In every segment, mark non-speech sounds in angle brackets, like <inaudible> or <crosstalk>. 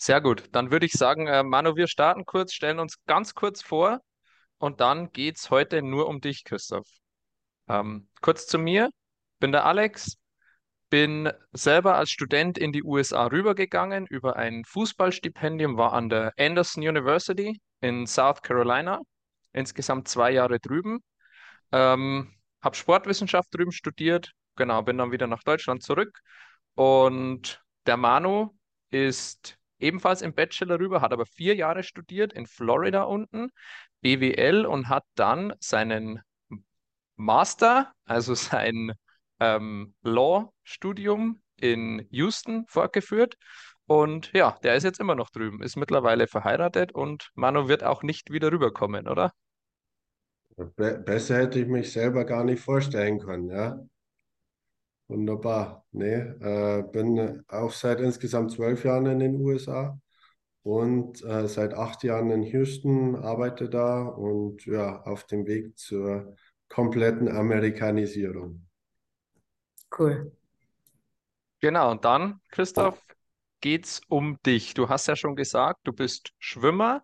Sehr gut. Dann würde ich sagen, äh, Manu, wir starten kurz, stellen uns ganz kurz vor und dann geht's heute nur um dich, Christoph. Ähm, kurz zu mir. Bin der Alex, bin selber als Student in die USA rübergegangen über ein Fußballstipendium, war an der Anderson University in South Carolina, insgesamt zwei Jahre drüben. Ähm, habe Sportwissenschaft drüben studiert, genau, bin dann wieder nach Deutschland zurück. Und der Manu ist ebenfalls im Bachelor rüber, hat aber vier Jahre studiert in Florida unten, BWL und hat dann seinen Master, also sein ähm, Law-Studium in Houston fortgeführt. Und ja, der ist jetzt immer noch drüben, ist mittlerweile verheiratet und Manu wird auch nicht wieder rüberkommen, oder? Be besser hätte ich mich selber gar nicht vorstellen können, ja. Wunderbar. Nee, äh, bin auch seit insgesamt zwölf Jahren in den USA und äh, seit acht Jahren in Houston, arbeite da und ja, auf dem Weg zur kompletten Amerikanisierung. Cool. Genau, und dann, Christoph, geht's um dich. Du hast ja schon gesagt, du bist Schwimmer.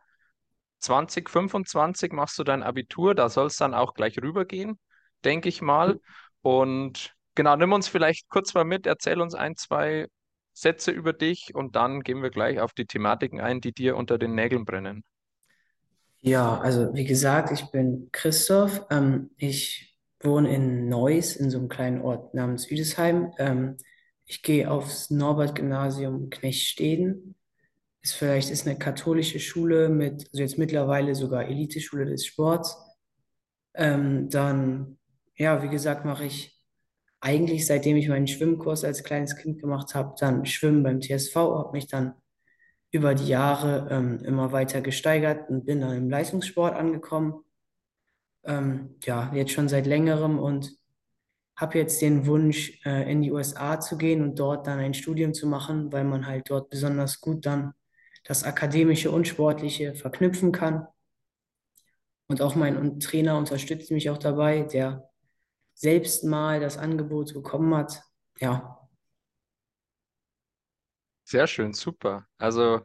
2025 machst du dein Abitur, da soll es dann auch gleich rübergehen, denke ich mal. Und genau, nimm uns vielleicht kurz mal mit, erzähl uns ein, zwei Sätze über dich und dann gehen wir gleich auf die Thematiken ein, die dir unter den Nägeln brennen. Ja, also wie gesagt, ich bin Christoph. Ähm, ich wohne in Neuss, in so einem kleinen Ort namens Üdesheim. Ähm, ich gehe aufs Norbert-Gymnasium Knechtsteden. Ist vielleicht ist eine katholische Schule mit, also jetzt mittlerweile sogar Eliteschule des Sports. Ähm, dann, ja, wie gesagt, mache ich eigentlich, seitdem ich meinen Schwimmkurs als kleines Kind gemacht habe, dann Schwimmen beim TSV, habe mich dann über die Jahre ähm, immer weiter gesteigert und bin dann im Leistungssport angekommen. Ähm, ja, jetzt schon seit längerem und habe jetzt den Wunsch, äh, in die USA zu gehen und dort dann ein Studium zu machen, weil man halt dort besonders gut dann das Akademische und Sportliche verknüpfen kann. Und auch mein Trainer unterstützt mich auch dabei, der selbst mal das Angebot bekommen hat. Ja, Sehr schön, super. Also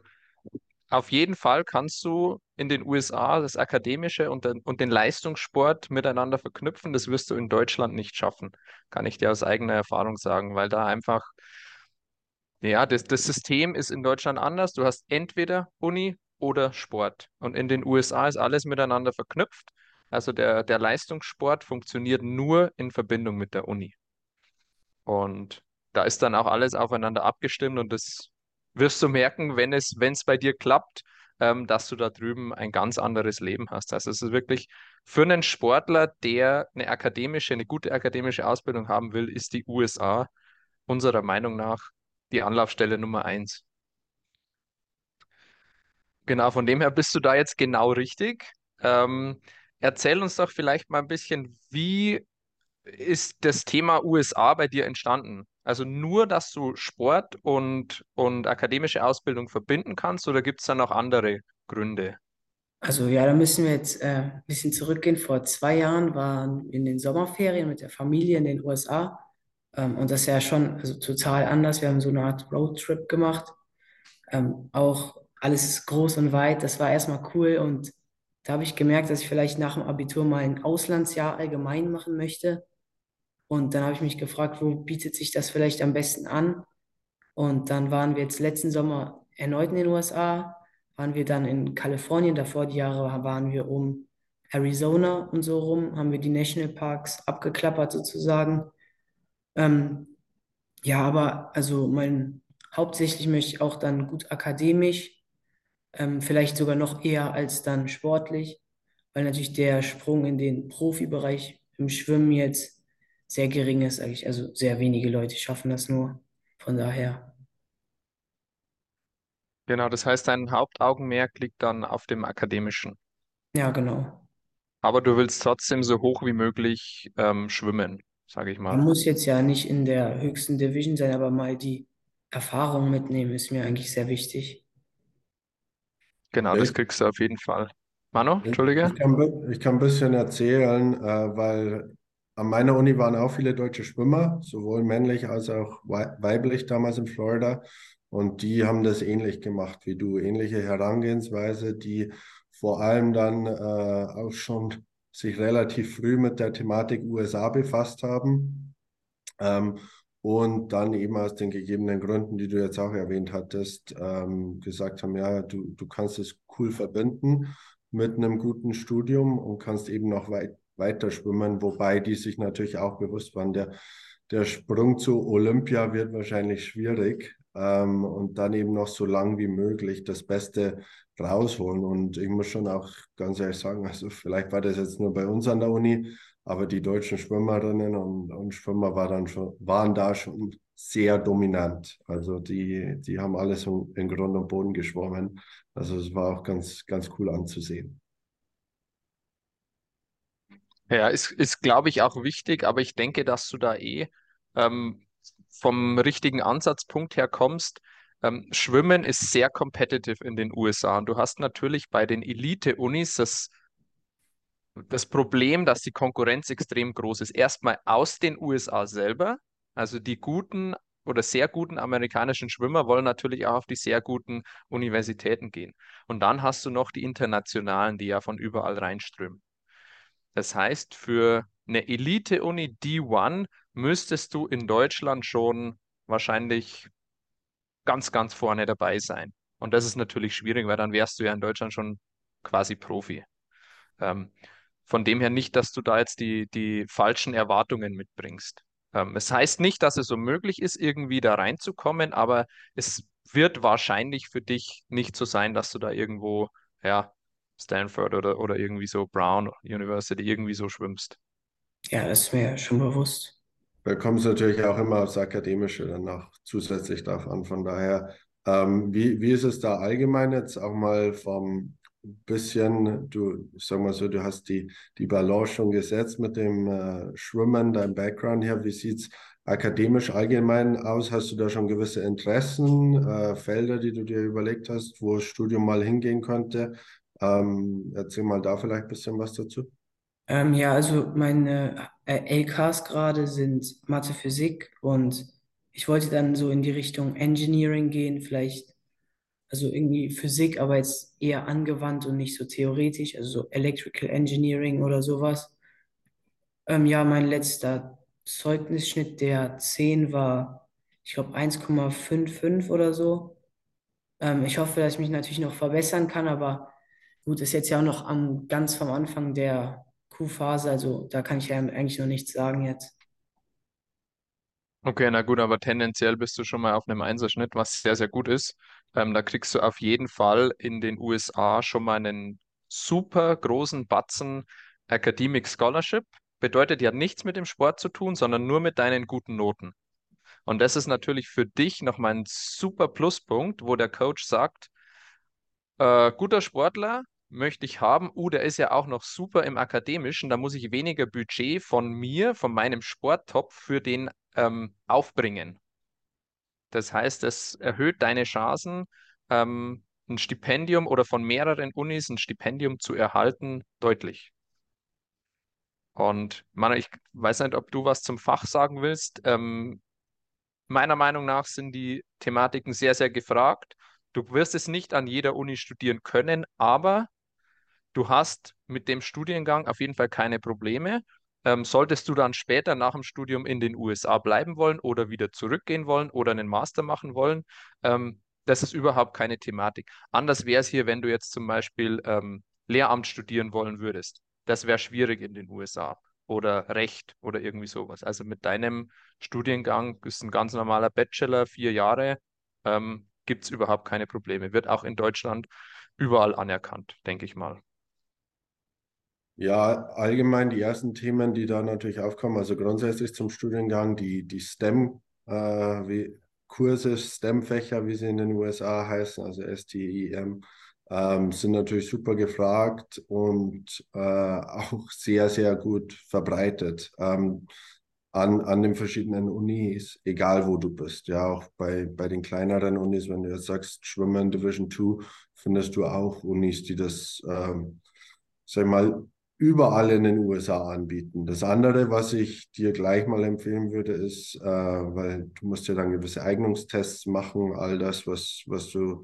auf jeden Fall kannst du in den USA das Akademische und den, und den Leistungssport miteinander verknüpfen. Das wirst du in Deutschland nicht schaffen, kann ich dir aus eigener Erfahrung sagen, weil da einfach, ja, das, das System ist in Deutschland anders. Du hast entweder Uni oder Sport. Und in den USA ist alles miteinander verknüpft. Also der, der Leistungssport funktioniert nur in Verbindung mit der Uni. Und da ist dann auch alles aufeinander abgestimmt und das wirst du merken, wenn es, wenn es bei dir klappt, ähm, dass du da drüben ein ganz anderes Leben hast. Also es ist wirklich für einen Sportler, der eine akademische, eine gute akademische Ausbildung haben will, ist die USA unserer Meinung nach die Anlaufstelle Nummer eins. Genau, von dem her bist du da jetzt genau richtig. Ähm, erzähl uns doch vielleicht mal ein bisschen, wie ist das Thema USA bei dir entstanden? Also nur, dass du Sport und, und akademische Ausbildung verbinden kannst oder gibt es da noch andere Gründe? Also ja, da müssen wir jetzt äh, ein bisschen zurückgehen. Vor zwei Jahren waren wir in den Sommerferien mit der Familie in den USA. Ähm, und das ist ja schon also total anders. Wir haben so eine Art Roadtrip gemacht. Ähm, auch alles groß und weit. Das war erstmal cool. Und da habe ich gemerkt, dass ich vielleicht nach dem Abitur mal ein Auslandsjahr allgemein machen möchte. Und dann habe ich mich gefragt, wo bietet sich das vielleicht am besten an? Und dann waren wir jetzt letzten Sommer erneut in den USA, waren wir dann in Kalifornien, davor die Jahre waren wir um Arizona und so rum, haben wir die Nationalparks abgeklappert sozusagen. Ähm, ja, aber also mein, hauptsächlich möchte ich auch dann gut akademisch, ähm, vielleicht sogar noch eher als dann sportlich, weil natürlich der Sprung in den Profibereich im Schwimmen jetzt sehr gering ist eigentlich. Also sehr wenige Leute schaffen das nur. Von daher, Genau, das heißt, dein Hauptaugenmerk liegt dann auf dem Akademischen. ja, genau. Aber du willst trotzdem so hoch wie möglich ähm, schwimmen, sage ich Man mal. muss jetzt ja nicht in der höchsten Division sein, aber mal die Erfahrung mitnehmen ist mir eigentlich sehr wichtig. Genau, das kriegst du auf jeden Fall. Manu, Entschuldige? ich kann, ich kann ein bisschen erzählen, äh, weil an meiner Uni waren auch viele deutsche Schwimmer, sowohl männlich als auch wei- weiblich damals in Florida. Und die haben das ähnlich gemacht wie du, ähnliche Herangehensweise, die vor allem dann äh, auch schon sich relativ früh mit der Thematik USA befasst haben. Ähm, und dann eben aus den gegebenen Gründen, die du jetzt auch erwähnt hattest, ähm, gesagt haben, ja, du, du kannst es cool verbinden mit einem guten Studium und kannst eben noch weit, weiter schwimmen, wobei die sich natürlich auch bewusst waren, der, der Sprung zu Olympia wird wahrscheinlich schwierig ähm, und dann eben noch so lang wie möglich das Beste rausholen. Und ich muss schon auch ganz ehrlich sagen, also vielleicht war das jetzt nur bei uns an der Uni, aber die deutschen Schwimmerinnen und, und Schwimmer war dann schon, waren da schon sehr dominant. Also die, die haben alles in Grund und Boden geschwommen. Also es war auch ganz, ganz cool anzusehen. Ja, ist, ist glaube ich, auch wichtig, aber ich denke, dass du da eh ähm, vom richtigen Ansatzpunkt her kommst. Ähm, Schwimmen ist sehr competitive in den USA und du hast natürlich bei den Elite-Unis das, das Problem, dass die Konkurrenz extrem groß ist. Erstmal aus den USA selber, also die guten oder sehr guten amerikanischen Schwimmer wollen natürlich auch auf die sehr guten Universitäten gehen. Und dann hast du noch die internationalen, die ja von überall reinströmen. Das heißt, für eine Elite-Uni D1 müsstest du in Deutschland schon wahrscheinlich ganz, ganz vorne dabei sein. Und das ist natürlich schwierig, weil dann wärst du ja in Deutschland schon quasi Profi. Ähm, von dem her nicht, dass du da jetzt die, die falschen Erwartungen mitbringst. Ähm, es heißt nicht, dass es unmöglich ist, irgendwie da reinzukommen, aber es wird wahrscheinlich für dich nicht so sein, dass du da irgendwo, ja, Stanford oder, oder irgendwie so Brown University irgendwie so schwimmst. Ja, das ist mir schon bewusst. Da kommt es natürlich auch immer aufs Akademische dann noch zusätzlich darauf an. Von daher, ähm, wie, wie ist es da allgemein jetzt auch mal vom bisschen, du, sag mal so, du hast die, die Balance schon gesetzt mit dem äh, Schwimmen, dein Background her. Wie sieht es akademisch allgemein aus? Hast du da schon gewisse Interessen, äh, Felder, die du dir überlegt hast, wo das Studium mal hingehen könnte? Ähm, erzähl mal da vielleicht ein bisschen was dazu. Ähm, ja, also meine äh, LKs gerade sind Mathe, Physik und ich wollte dann so in die Richtung Engineering gehen, vielleicht, also irgendwie Physik, aber jetzt eher angewandt und nicht so theoretisch, also so Electrical Engineering oder sowas. Ähm, ja, mein letzter Zeugnisschnitt der 10 war, ich glaube, 1,55 oder so. Ähm, ich hoffe, dass ich mich natürlich noch verbessern kann, aber gut, ist jetzt ja auch noch am, ganz vom Anfang der Q-Phase, also da kann ich ja eigentlich noch nichts sagen jetzt. Okay, na gut, aber tendenziell bist du schon mal auf einem Einserschnitt, was sehr, sehr gut ist. Ähm, da kriegst du auf jeden Fall in den USA schon mal einen super großen Batzen Academic Scholarship. Bedeutet ja nichts mit dem Sport zu tun, sondern nur mit deinen guten Noten. Und das ist natürlich für dich nochmal ein super Pluspunkt, wo der Coach sagt, äh, guter Sportler, möchte ich haben. Uh, der ist ja auch noch super im Akademischen. Da muss ich weniger Budget von mir, von meinem Sporttopf für den ähm, aufbringen. Das heißt, es erhöht deine Chancen, ähm, ein Stipendium oder von mehreren Unis ein Stipendium zu erhalten, deutlich. Und man, ich weiß nicht, ob du was zum Fach sagen willst. Ähm, meiner Meinung nach sind die Thematiken sehr, sehr gefragt. Du wirst es nicht an jeder Uni studieren können, aber du hast mit dem Studiengang auf jeden Fall keine Probleme. Ähm, solltest du dann später nach dem Studium in den USA bleiben wollen oder wieder zurückgehen wollen oder einen Master machen wollen, ähm, das ist überhaupt keine Thematik. Anders wäre es hier, wenn du jetzt zum Beispiel ähm, Lehramt studieren wollen würdest. Das wäre schwierig in den USA oder Recht oder irgendwie sowas. Also mit deinem Studiengang ist ein ganz normaler Bachelor, vier Jahre, ähm, gibt es überhaupt keine Probleme. Wird auch in Deutschland überall anerkannt, denke ich mal. Ja, allgemein die ersten Themen, die da natürlich aufkommen, also grundsätzlich zum Studiengang, die, die STEM, äh, STEM-Fächer, wie sie in den USA heißen, also STEM, ähm, sind natürlich super gefragt und äh, <laughs> auch sehr, sehr gut verbreitet ähm, an, an den verschiedenen Unis, egal wo du bist. Ja, auch bei, bei den kleineren Unis, wenn du jetzt sagst, Schwimmen Division 2, findest du auch Unis, die das, ähm, sag ich mal, überall in den USA anbieten. Das andere, was ich dir gleich mal empfehlen würde, ist, äh, weil du musst ja dann gewisse Eignungstests machen, all das, was, was du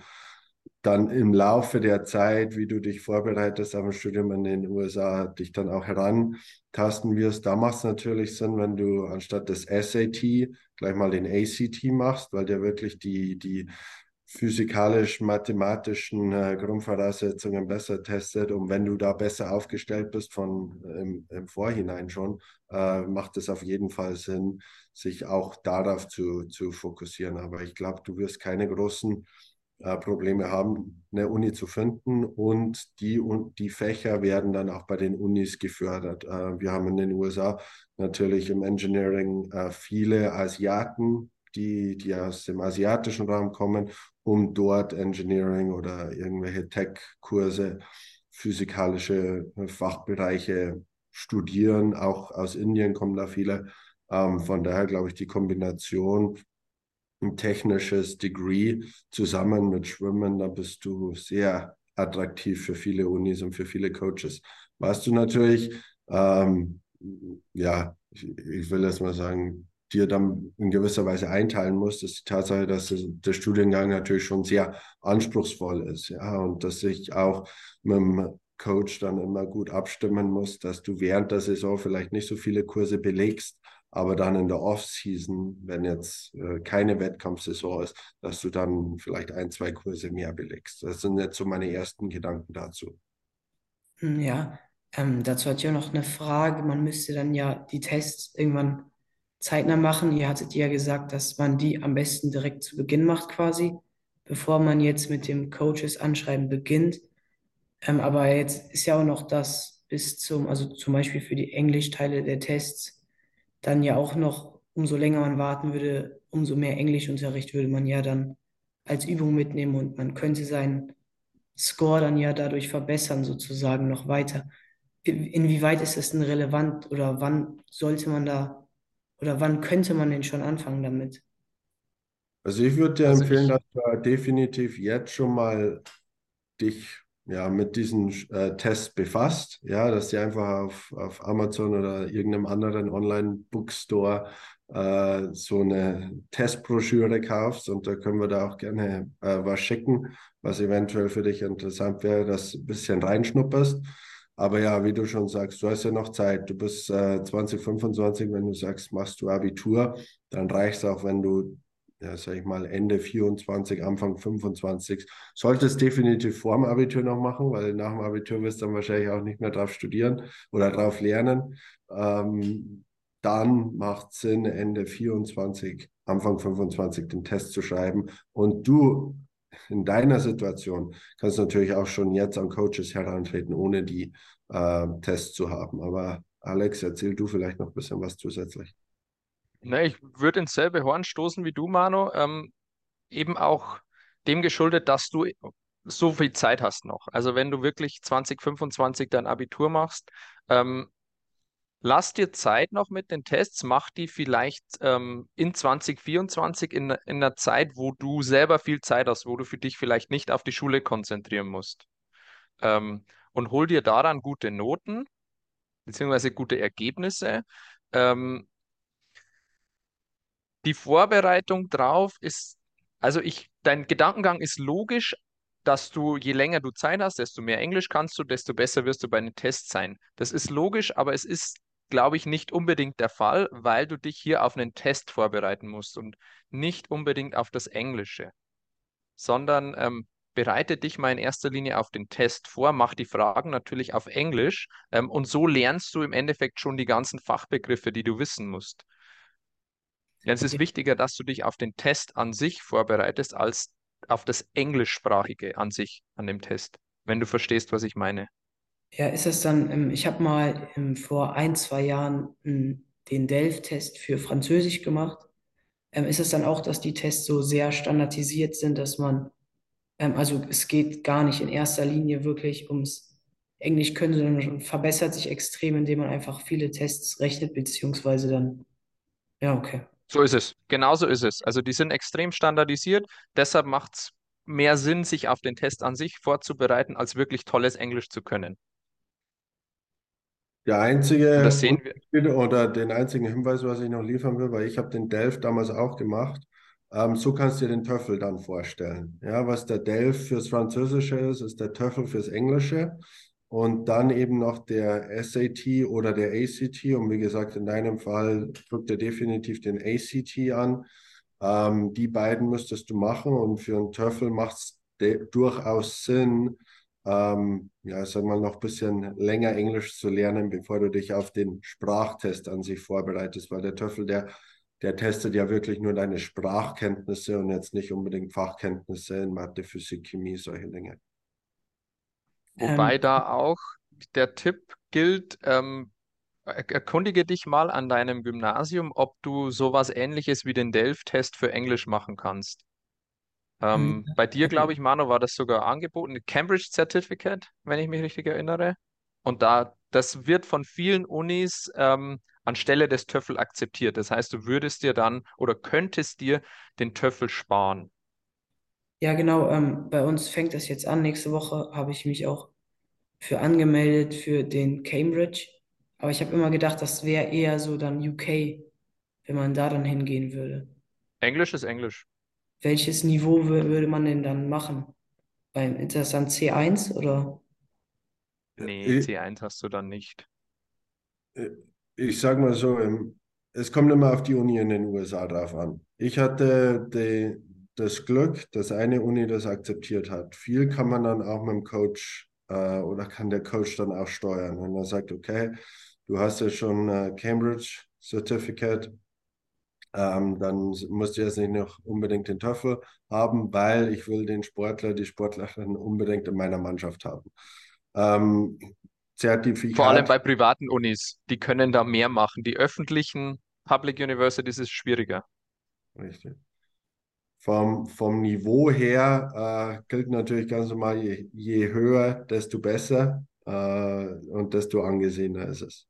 dann im Laufe der Zeit, wie du dich vorbereitest auf ein Studium in den USA, dich dann auch herantasten wirst. Da macht es natürlich Sinn, wenn du anstatt des SAT gleich mal den ACT machst, weil der wirklich die, die physikalisch-mathematischen äh, Grundvoraussetzungen besser testet. Und wenn du da besser aufgestellt bist von im, im Vorhinein schon, äh, macht es auf jeden Fall Sinn, sich auch darauf zu, zu fokussieren. Aber ich glaube, du wirst keine großen äh, Probleme haben, eine Uni zu finden und die, und die Fächer werden dann auch bei den Unis gefördert. Äh, wir haben in den USA natürlich im Engineering äh, viele Asiaten, die, die aus dem asiatischen Raum kommen, um dort Engineering oder irgendwelche Tech-Kurse, physikalische Fachbereiche studieren. Auch aus Indien kommen da viele. Ähm, von daher glaube ich, die Kombination ein technisches Degree zusammen mit Schwimmen, da bist du sehr attraktiv für viele Unis und für viele Coaches. Was du natürlich, ähm, ja, ich, ich will jetzt mal sagen, dir dann in gewisser Weise einteilen musst, ist die Tatsache, dass der Studiengang natürlich schon sehr anspruchsvoll ist, ja, und dass ich auch mit dem Coach dann immer gut abstimmen muss, dass du während der Saison vielleicht nicht so viele Kurse belegst, aber dann in der Off-Season, wenn jetzt äh, keine Wettkampfsaison ist, dass du dann vielleicht ein, zwei Kurse mehr belegst. Das sind jetzt so meine ersten Gedanken dazu. Hm, ja, ähm, dazu hatte ich auch noch eine Frage. Man müsste dann ja die Tests irgendwann zeitnah machen. Ihr hattet ja gesagt, dass man die am besten direkt zu Beginn macht quasi, bevor man jetzt mit dem Coaches anschreiben beginnt. Ähm, aber jetzt ist ja auch noch das bis zum, also zum Beispiel für die Englischteile der Tests, dann ja auch noch, umso länger man warten würde, umso mehr Englischunterricht würde man ja dann als Übung mitnehmen und man könnte seinen Score dann ja dadurch verbessern, sozusagen noch weiter. Inwieweit ist das denn relevant oder wann sollte man da oder wann könnte man denn schon anfangen damit? Also ich würde dir also empfehlen, dass du definitiv jetzt schon mal dich ja, mit diesen äh, Tests befasst, ja, dass du einfach auf, auf Amazon oder irgendeinem anderen Online-Bookstore äh, so eine Testbroschüre kaufst und da können wir da auch gerne äh, was schicken, was eventuell für dich interessant wäre, dass du ein bisschen reinschnupperst. Aber ja, wie du schon sagst, du hast ja noch Zeit. Du bist äh, 2025, wenn du sagst, machst du Abitur, dann reicht es auch, wenn du ja, sag ich mal, Ende 24, Anfang 25. Solltest definitiv vor dem Abitur noch machen, weil nach dem Abitur wirst du dann wahrscheinlich auch nicht mehr drauf studieren oder drauf lernen. Ähm, dann macht Sinn, Ende 24, Anfang 25 den Test zu schreiben. Und du in deiner Situation kannst natürlich auch schon jetzt an Coaches herantreten, ohne die äh, Tests zu haben. Aber Alex, erzähl du vielleicht noch ein bisschen was zusätzlich. Ne, ich würde ins selbe Horn stoßen wie du, Mano. Ähm, eben auch dem geschuldet, dass du so viel Zeit hast noch. Also wenn du wirklich 2025 dein Abitur machst, ähm, lass dir Zeit noch mit den Tests, mach die vielleicht ähm, in 2024 in, in einer Zeit, wo du selber viel Zeit hast, wo du für dich vielleicht nicht auf die Schule konzentrieren musst. Ähm, und hol dir daran gute Noten, beziehungsweise gute Ergebnisse. Ähm, die Vorbereitung drauf ist, also ich, dein Gedankengang ist logisch, dass du, je länger du Zeit hast, desto mehr Englisch kannst du, desto besser wirst du bei den Tests sein. Das ist logisch, aber es ist, glaube ich, nicht unbedingt der Fall, weil du dich hier auf einen Test vorbereiten musst und nicht unbedingt auf das Englische, sondern ähm, bereite dich mal in erster Linie auf den Test vor, mach die Fragen natürlich auf Englisch ähm, und so lernst du im Endeffekt schon die ganzen Fachbegriffe, die du wissen musst. Ja, es ist wichtiger, dass du dich auf den Test an sich vorbereitest, als auf das Englischsprachige an sich, an dem Test, wenn du verstehst, was ich meine. Ja, ist es dann, ähm, ich habe mal ähm, vor ein, zwei Jahren ähm, den Delft-Test für Französisch gemacht. ist es dann auch, dass die Tests so sehr standardisiert sind, dass man, also es geht gar nicht in erster Linie wirklich ums Englisch können, sondern verbessert sich extrem, indem man einfach viele Tests rechnet, beziehungsweise dann, ja, okay. So ist es. Genauso ist es. Also die sind extrem standardisiert. Deshalb macht es mehr Sinn, sich auf den Test an sich vorzubereiten, als wirklich tolles Englisch zu können. Der einzige das sehen wir. Oder den einzigen Hinweis, was ich noch liefern will, weil ich habe den Delf damals auch gemacht. Ähm, so kannst du dir den TOEFL dann vorstellen. Ja, was der Delf fürs Französische ist, ist der TOEFL fürs Englische und dann eben noch der SAT oder der ACT. Und wie gesagt, in deinem Fall drückt er definitiv den ACT an. Ähm, die beiden müsstest du machen und für einen TOEFL macht es durchaus Sinn, ähm, ja, sag mal, noch ein bisschen länger Englisch zu lernen, bevor du dich auf den Sprachtest an sich vorbereitest, weil der TOEFL, der, der testet ja wirklich nur deine Sprachkenntnisse und jetzt nicht unbedingt Fachkenntnisse in Mathe, Physik, Chemie, solche Dinge. Wobei Ähm, da auch der Tipp gilt, ähm, er- erkundige dich mal an deinem Gymnasium, ob du sowas Ähnliches wie den Delft-Test für Englisch machen kannst. Hm, Ähm, bei dir, glaube ich, Manu, war das sogar angeboten, Cambridge Certificate, wenn ich mich richtig erinnere. Und da, das wird von vielen Unis ähm, anstelle des TOEFL akzeptiert. Das heißt, du würdest dir dann oder könntest dir den TOEFL sparen. Ja, genau. Ähm, bei uns fängt das jetzt an. Nächste Woche habe ich mich auch für angemeldet für den Cambridge. Aber ich habe immer gedacht, das wäre eher so dann UK, wenn man da dann hingehen würde. Englisch ist Englisch. Welches Niveau wür- würde man denn dann machen? Beim, ist das dann C1 oder? Nee, Ich, C1 hast du dann nicht. ich sage mal so, ähm, es kommt immer auf die Uni in den USA drauf an. Ich hatte die, das Glück, dass eine Uni das akzeptiert hat. Viel kann man dann auch mit dem Coach äh, oder kann der Coach dann auch steuern. Wenn er sagt, okay, du hast ja schon äh, Cambridge Certificate, ähm, dann musst du jetzt nicht noch unbedingt den TOEFL haben, weil ich will den Sportler, die Sportlerin unbedingt in meiner Mannschaft haben. Ähm, Vor allem Zertifikat, bei privaten Unis, die können da mehr machen. Die öffentlichen Public Universities ist schwieriger. richtig. Vom, vom Niveau her äh, gilt natürlich ganz normal, je, je höher, desto besser äh, und desto angesehener ist es.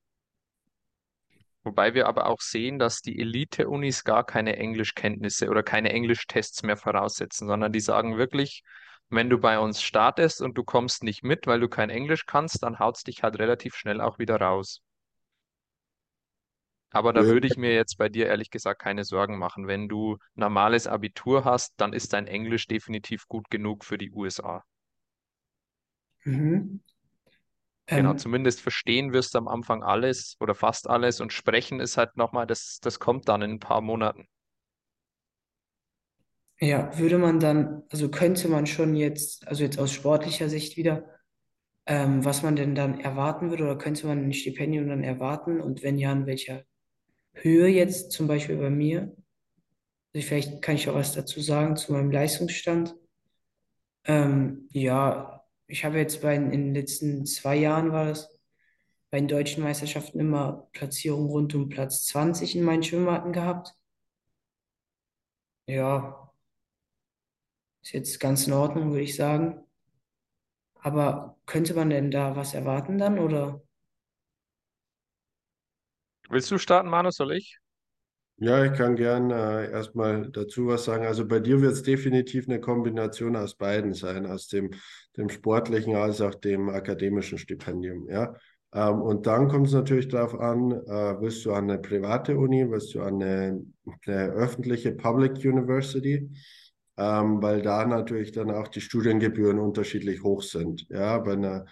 Wobei wir aber auch sehen, dass die Elite-Unis gar keine Englischkenntnisse oder keine Englischtests mehr voraussetzen, sondern die sagen wirklich, wenn du bei uns startest und du kommst nicht mit, weil du kein Englisch kannst, dann haut's dich halt relativ schnell auch wieder raus. Aber da würde ich mir jetzt bei dir ehrlich gesagt keine Sorgen machen. Wenn du normales Abitur hast, dann ist dein Englisch definitiv gut genug für die USA. Mhm. Genau, Ähm, zumindest verstehen wirst du am Anfang alles oder fast alles und sprechen ist halt nochmal, das, das kommt dann in ein paar Monaten. ja, würde man dann, also könnte man schon jetzt, also jetzt aus sportlicher Sicht wieder, ähm, was man denn dann erwarten würde, oder könnte man ein Stipendium dann erwarten? Und wenn ja, in welcher Höhe jetzt zum Beispiel bei mir? Also ich, vielleicht kann ich auch was dazu sagen zu meinem Leistungsstand. Ähm, ja, ich habe jetzt bei, in den letzten zwei Jahren war das bei den deutschen Meisterschaften immer Platzierung rund um Platz 20 in meinen Schwimmwarten gehabt. Ja, ist jetzt ganz in Ordnung, würde ich sagen. Aber könnte man denn da was erwarten dann, oder? Willst du starten, Manu, soll ich? Ja, ich kann gern äh, erstmal dazu was sagen. Also bei dir wird es definitiv eine Kombination aus beiden sein, aus dem, dem sportlichen als auch dem akademischen Stipendium. Ja? Ähm, und dann kommt es natürlich darauf an, äh, willst du an eine private Uni, willst du an eine, eine öffentliche Public University, ähm, weil da natürlich dann auch die Studiengebühren unterschiedlich hoch sind. Ja, bei einer,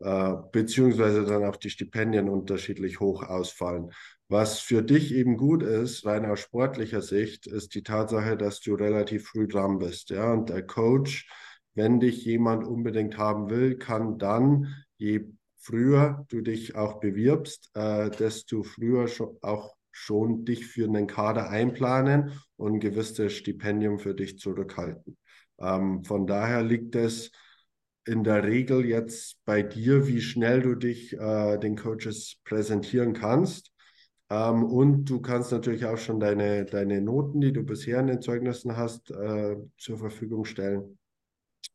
äh, beziehungsweise dann auch die Stipendien unterschiedlich hoch ausfallen. Was für dich eben gut ist, rein aus sportlicher Sicht, ist die Tatsache, dass du relativ früh dran bist. Ja? Und der Coach, wenn dich jemand unbedingt haben will, kann dann, je früher du dich auch bewirbst, äh, desto früher schon, auch schon dich für einen Kader einplanen und ein gewisses Stipendium für dich zurückhalten. Ähm, von daher liegt es in der Regel jetzt bei dir, wie schnell du dich äh, den Coaches präsentieren kannst. Ähm, und du kannst natürlich auch schon deine, deine Noten, die du bisher in den Zeugnissen hast, äh, zur Verfügung stellen.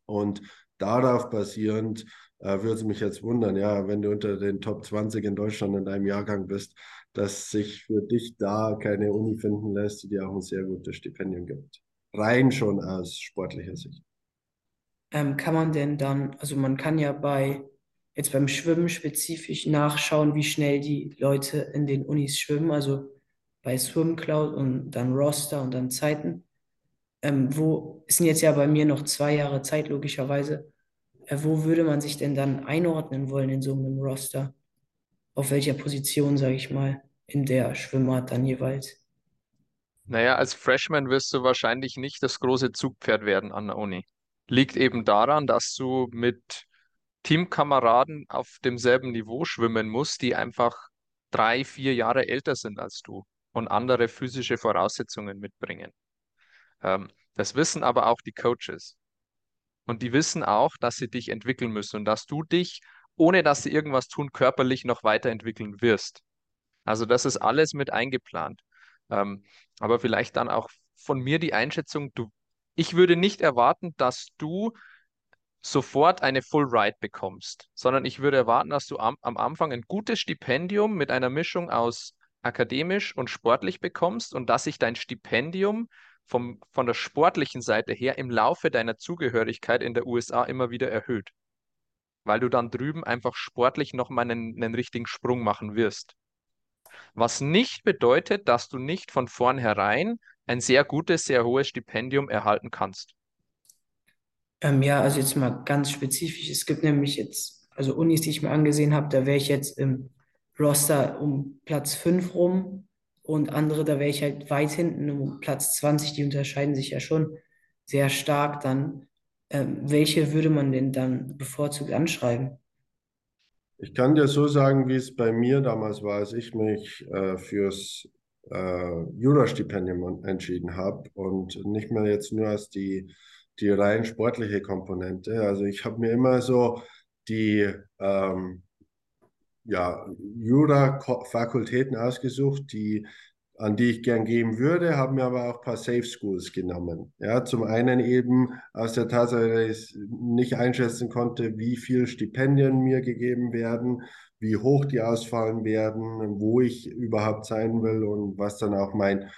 Und darauf basierend äh, würde es mich jetzt wundern, ja, wenn du unter den Top 20 in Deutschland in deinem Jahrgang bist, dass sich für dich da keine Uni finden lässt, die dir auch ein sehr gutes Stipendium gibt. Rein schon aus sportlicher Sicht. Ähm, kann man denn dann, also man kann ja bei jetzt beim Schwimmen spezifisch nachschauen, wie schnell die Leute in den Unis schwimmen, also bei SwimCloud und dann Roster und dann Zeiten. Ähm, wo es sind jetzt ja bei mir noch zwei Jahre Zeit, logischerweise. Äh, wo würde man sich denn dann einordnen wollen in so einem Roster? Auf welcher Position, sage ich mal, in der Schwimmart dann jeweils? Naja, als Freshman wirst du wahrscheinlich nicht das große Zugpferd werden an der Uni. Liegt eben daran, dass du mit Teamkameraden auf demselben Niveau schwimmen musst, die einfach drei, vier Jahre älter sind als du und andere physische Voraussetzungen mitbringen. Ähm, das wissen aber auch die Coaches. Und die wissen auch, dass sie dich entwickeln müssen und dass du dich, ohne dass sie irgendwas tun, körperlich noch weiterentwickeln wirst. Also das ist alles mit eingeplant. Ähm, aber vielleicht dann auch von mir die Einschätzung, du, ich würde nicht erwarten, dass du sofort eine Full Ride bekommst, sondern ich würde erwarten, dass du am, am Anfang ein gutes Stipendium mit einer Mischung aus akademisch und sportlich bekommst und dass sich dein Stipendium vom, von der sportlichen Seite her im Laufe deiner Zugehörigkeit in der USA immer wieder erhöht, weil du dann drüben einfach sportlich nochmal einen, einen richtigen Sprung machen wirst. Was nicht bedeutet, dass du nicht von vornherein ein sehr gutes, sehr hohes Stipendium erhalten kannst. Ähm, ja, also jetzt mal ganz spezifisch. Es gibt nämlich jetzt, also Unis, die ich mir angesehen habe, da wäre ich jetzt im Roster um Platz 5 rum und andere, da wäre ich halt weit hinten um Platz 20. Die unterscheiden sich ja schon sehr stark dann. Ähm, welche würde man denn dann bevorzugt anschreiben? Ich kann dir so sagen, wie es bei mir damals war, als ich mich äh, fürs äh, Jurastipendium entschieden habe und nicht mehr jetzt nur als die, die rein sportliche Komponente. Also ich habe mir immer so die ähm, ja, Jura-Fakultäten ausgesucht, die an die ich gern gehen würde, haben mir aber auch ein paar Safe Schools genommen. Ja, zum einen eben aus der Tatsache, dass ich nicht einschätzen konnte, wie viel Stipendien mir gegeben werden, wie hoch die ausfallen werden, wo ich überhaupt sein will und was dann auch mein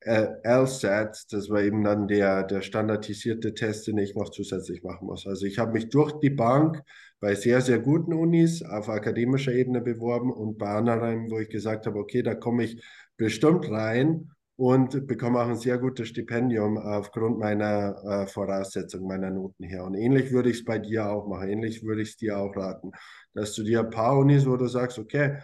äh, LSAT, das war eben dann der, der standardisierte Test, den ich noch zusätzlich machen muss. Also ich habe mich durch die Bank bei sehr, sehr guten Unis auf akademischer Ebene beworben und bei anderen, wo ich gesagt habe, okay, da komme ich bestimmt rein und bekomme auch ein sehr gutes Stipendium aufgrund meiner äh, Voraussetzungen, meiner Noten her. Und ähnlich würde ich es bei dir auch machen. Ähnlich würde ich es dir auch raten, dass du dir ein paar Unis, wo du sagst, okay,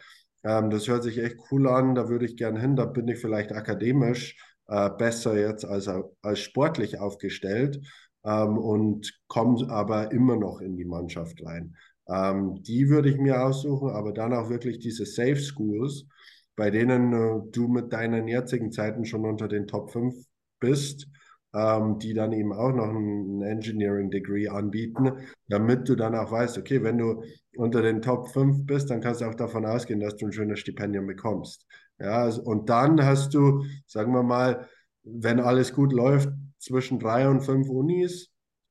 ähm, das hört sich echt cool an, da würde ich gerne hin, da bin ich vielleicht akademisch äh, besser jetzt als, als sportlich aufgestellt ähm, und komme aber immer noch in die Mannschaft rein. Ähm, die würde ich mir aussuchen, aber dann auch wirklich diese Safe Schools, bei denen äh, du mit deinen jetzigen Zeiten schon unter den Top 5 bist, ähm, die dann eben auch noch ein, Engineering Degree anbieten, damit du dann auch weißt, okay, wenn du unter den Top 5 bist, dann kannst du auch davon ausgehen, dass du ein schönes Stipendium bekommst. Ja, also, und dann hast du, sagen wir mal, wenn alles gut läuft, zwischen drei und fünf Unis,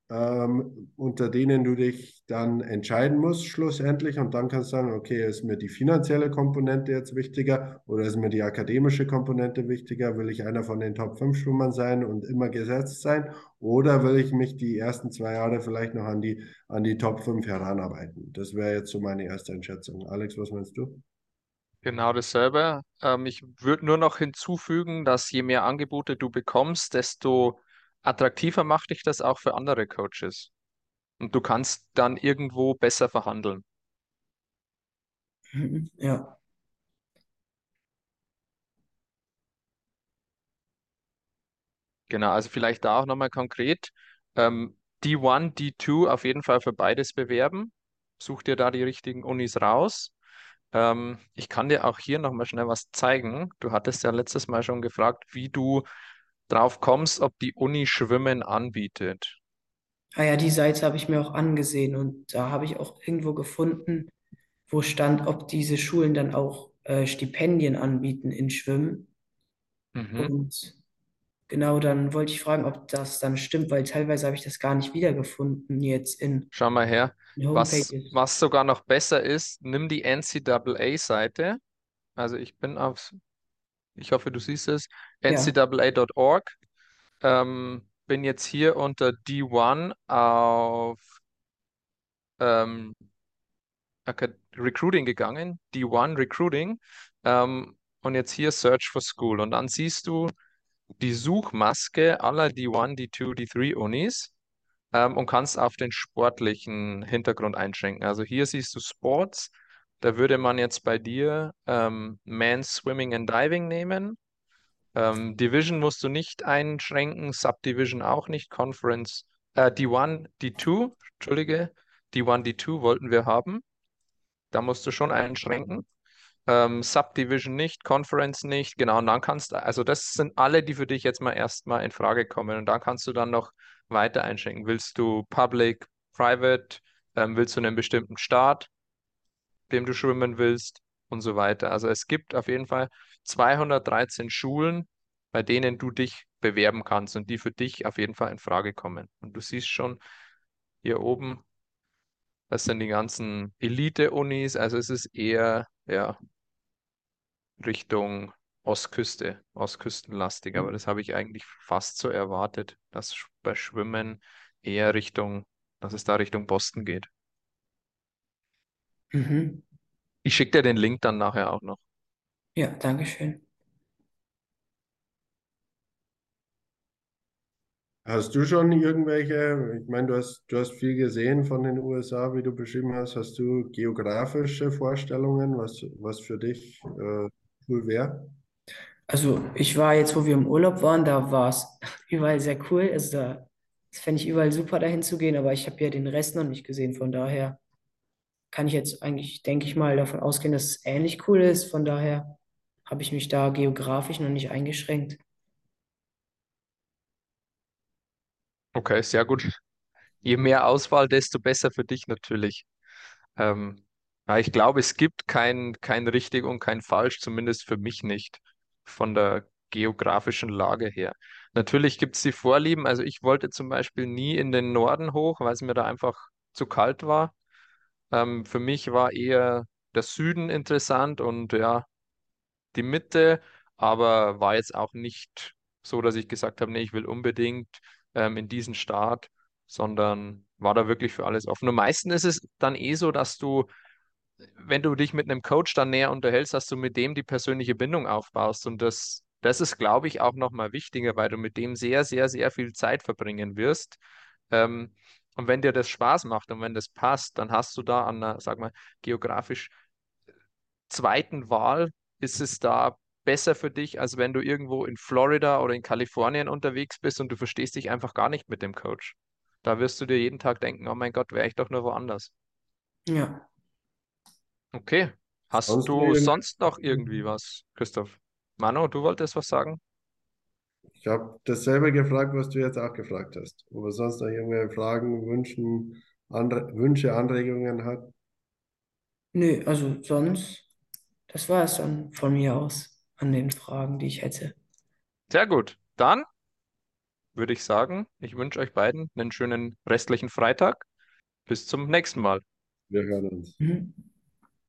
ähm, unter denen du dich dann entscheiden musst, schlussendlich. Und dann kannst du sagen, okay, ist mir die finanzielle Komponente jetzt wichtiger oder ist mir die akademische Komponente wichtiger? Will ich einer von den Top 5 Schwimmern sein und immer gesetzt sein? Oder will ich mich die ersten zwei Jahre vielleicht noch an die, an die Top 5 heranarbeiten? Das wäre jetzt so meine erste Einschätzung. Alex, was meinst du? Genau dasselbe. Ähm, ich würde nur noch hinzufügen, dass je mehr Angebote du bekommst, desto attraktiver macht dich das auch für andere Coaches. Und du kannst dann irgendwo besser verhandeln. Mhm, Ja, Genau, also vielleicht da auch nochmal konkret. Ähm, D1, D2 auf jeden Fall für beides bewerben. Such dir da die richtigen Unis raus. Ähm, ich kann dir auch hier nochmal schnell was zeigen. Du hattest ja letztes Mal schon gefragt, wie du drauf kommst, ob die Uni Schwimmen anbietet. ah ja, die Seite habe ich mir auch angesehen und da habe ich auch irgendwo gefunden, wo stand, ob diese Schulen dann auch äh, Stipendien anbieten in Schwimmen. Mhm. Und genau dann wollte ich fragen, ob das dann stimmt, weil teilweise habe ich das gar nicht wiedergefunden jetzt in Schau mal her. Was, was sogar noch besser ist, nimm die NCAA-Seite. Also ich bin auf, ich hoffe, du siehst es, ncaa.org. Ähm, bin jetzt hier unter D1 auf ähm, Recruiting gegangen, D1 Recruiting, ähm, und jetzt hier Search for School. Und dann siehst du die Suchmaske aller D1, D2, D3 Unis ähm, und kannst auf den sportlichen Hintergrund einschränken. Also hier siehst du Sports, da würde man jetzt bei dir ähm, Men's Swimming and Diving nehmen. Ähm, Division musst du nicht einschränken, Subdivision auch nicht, Conference, äh, D1, D2, Entschuldige, D1, D2 wollten wir haben. Da musst du schon einschränken. Ähm, Subdivision nicht, Conference nicht, genau. Und dann kannst du, also das sind alle, die für dich jetzt mal erstmal in Frage kommen. Und dann kannst du dann noch weiter einschränken. Willst du Public, Private, ähm, willst du einen bestimmten Staat, dem du schwimmen willst und so weiter. Also es gibt auf jeden Fall 213 Schulen, bei denen du dich bewerben kannst und die für dich auf jeden Fall in Frage kommen. Und du siehst schon hier oben, das sind die ganzen Elite-Unis, also es ist eher, ja, Richtung Ostküste, Ostküstenlastig, aber das habe ich eigentlich fast so erwartet, dass bei Schwimmen eher Richtung, dass es da Richtung Boston geht. Mhm. Ich schicke dir den Link dann nachher auch noch. Ja, danke schön. Hast du schon irgendwelche, ich meine, du hast, du hast viel gesehen von den USA, wie du beschrieben hast. Hast du geografische Vorstellungen, was, was für dich äh, cool wäre? Also ich war jetzt, wo wir im Urlaub waren, da war es <laughs> überall sehr cool. Also da, das fände ich überall super, dahin zu gehen, aber ich habe ja den Rest noch nicht gesehen. Von daher kann ich jetzt eigentlich, denke ich mal, davon ausgehen, dass es ähnlich cool ist. Von daher habe ich mich da geografisch noch nicht eingeschränkt. Okay, sehr gut. Je mehr Auswahl, desto besser für dich natürlich. Ähm, ja, ich glaube, es gibt kein, kein richtig und kein falsch, zumindest für mich nicht, von der geografischen Lage her. Natürlich gibt es die Vorlieben. Also ich wollte zum Beispiel nie in den Norden hoch, weil es mir da einfach zu kalt war. Ähm, für mich war eher der Süden interessant und ja, die Mitte, aber war jetzt auch nicht so, dass ich gesagt habe, nee, ich will unbedingt ähm, in diesen Staat, sondern war da wirklich für alles offen. Und meistens ist es dann eh so, dass du, wenn du dich mit einem Coach dann näher unterhältst, dass du mit dem die persönliche Bindung aufbaust. Und das, das ist, glaube ich, auch nochmal wichtiger, weil du mit dem sehr, sehr, sehr viel Zeit verbringen wirst. Ähm, und wenn dir das Spaß macht und wenn das passt, dann hast du da an einer, sag mal, geografisch zweiten Wahl, ist es da besser für dich, als wenn du irgendwo in Florida oder in Kalifornien unterwegs bist und du verstehst dich einfach gar nicht mit dem Coach. Da wirst du dir jeden Tag denken, oh mein Gott, wäre ich doch nur woanders. Ja. Okay. Hast Sonst du sonst noch irgendwie was, Christoph? Manu, du wolltest was sagen? Ich habe dasselbe gefragt, was du jetzt auch gefragt hast. Ob er sonst noch irgendwelche Fragen, Wünschen, Anre Wünsche, Anregungen hat. Nö, also sonst, das war es dann von mir aus an den Fragen, die ich hätte. Sehr gut. Dann würde ich sagen, ich wünsche euch beiden einen schönen restlichen Freitag. Bis zum nächsten Mal. Wir hören uns. Mhm.